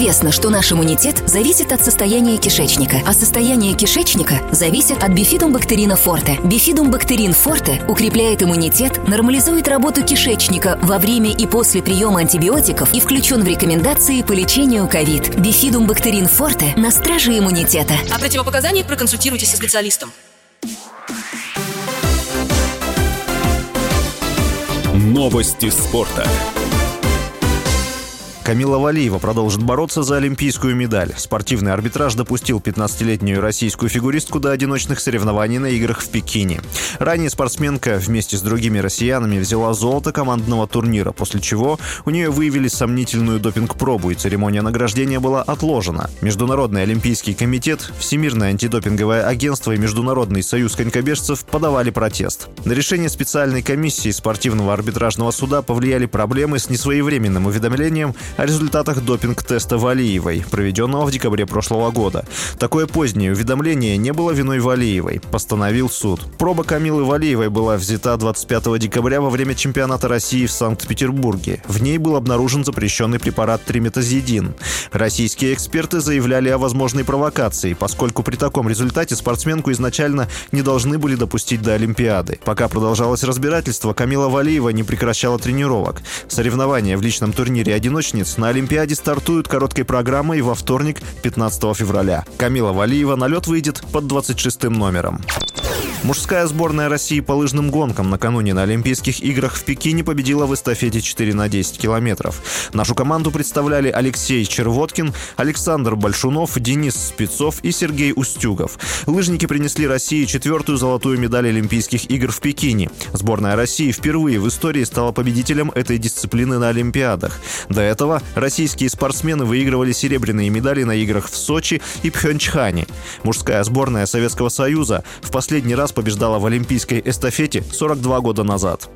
Известно, что наш иммунитет зависит от состояния кишечника, а состояние кишечника зависит от бифидумбактерина форте. Бифидумбактерин форте укрепляет иммунитет, нормализует работу кишечника во время и после приема антибиотиков и включен в рекомендации по лечению ковид. Бифидумбактерин форте на страже иммунитета. О противопоказаниях проконсультируйтесь со специалистом. Новости спорта. Камила Валиева продолжит бороться за олимпийскую медаль. Спортивный арбитраж допустил 15-летнюю российскую фигуристку до одиночных соревнований на играх в Пекине. Ранее спортсменка вместе с другими россиянами взяла золото командного турнира, после чего у нее выявили сомнительную допинг-пробу, и церемония награждения была отложена. Международный олимпийский комитет, Всемирное антидопинговое агентство и Международный союз конькобежцев подавали протест. На решение специальной комиссии спортивного арбитражного суда повлияли проблемы с несвоевременным уведомлением о результатах допинг-теста Валиевой, проведенного в декабре прошлого года. Такое позднее уведомление не было виной Валиевой, постановил суд. Проба Камилы Валиевой была взята 25 декабря во время чемпионата России в Санкт-Петербурге. В ней был обнаружен запрещенный препарат триметазидин. Российские эксперты заявляли о возможной провокации, поскольку при таком результате спортсменку изначально не должны были допустить до Олимпиады. Пока продолжалось разбирательство, Камила Валиева не прекращала тренировок. Соревнования в личном турнире одиночниц на Олимпиаде стартуют короткой программой во вторник, 15 февраля. Камила Валиева на лед выйдет под 26 номером. Мужская сборная России по лыжным гонкам накануне на Олимпийских играх в Пекине победила в эстафете 4 на 10 километров. Нашу команду представляли Алексей Червоткин, Александр Большунов, Денис Спецов и Сергей Устюгов. Лыжники принесли России четвертую золотую медаль Олимпийских игр в Пекине. Сборная России впервые в истории стала победителем этой дисциплины на Олимпиадах. До этого российские спортсмены выигрывали серебряные медали на играх в Сочи и Пхенчхане. Мужская сборная Советского Союза в последний раз побеждала в олимпийской эстафете 42 года назад.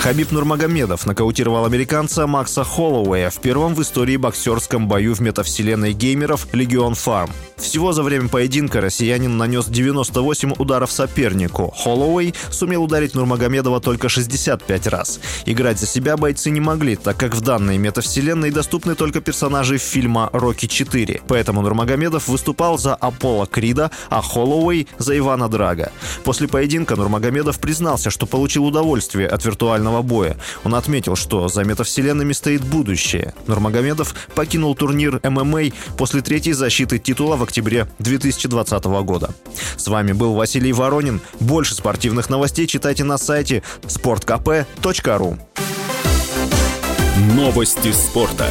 Хабиб Нурмагомедов нокаутировал американца Макса Холлоуэя в первом в истории боксерском бою в метавселенной геймеров «Легион Фарм». Всего за время поединка россиянин нанес 98 ударов сопернику. Холлоуэй сумел ударить Нурмагомедова только 65 раз. Играть за себя бойцы не могли, так как в данной метавселенной доступны только персонажи фильма «Рокки 4». Поэтому Нурмагомедов выступал за Аполло Крида, а Холлоуэй за Ивана Драга. После поединка Нурмагомедов признался, что получил удовольствие от виртуального боя. Он отметил, что за метавселенными стоит будущее. Нурмагомедов покинул турнир ММА после третьей защиты титула в октябре 2020 года. С вами был Василий Воронин. Больше спортивных новостей читайте на сайте sportkp.ru Новости спорта.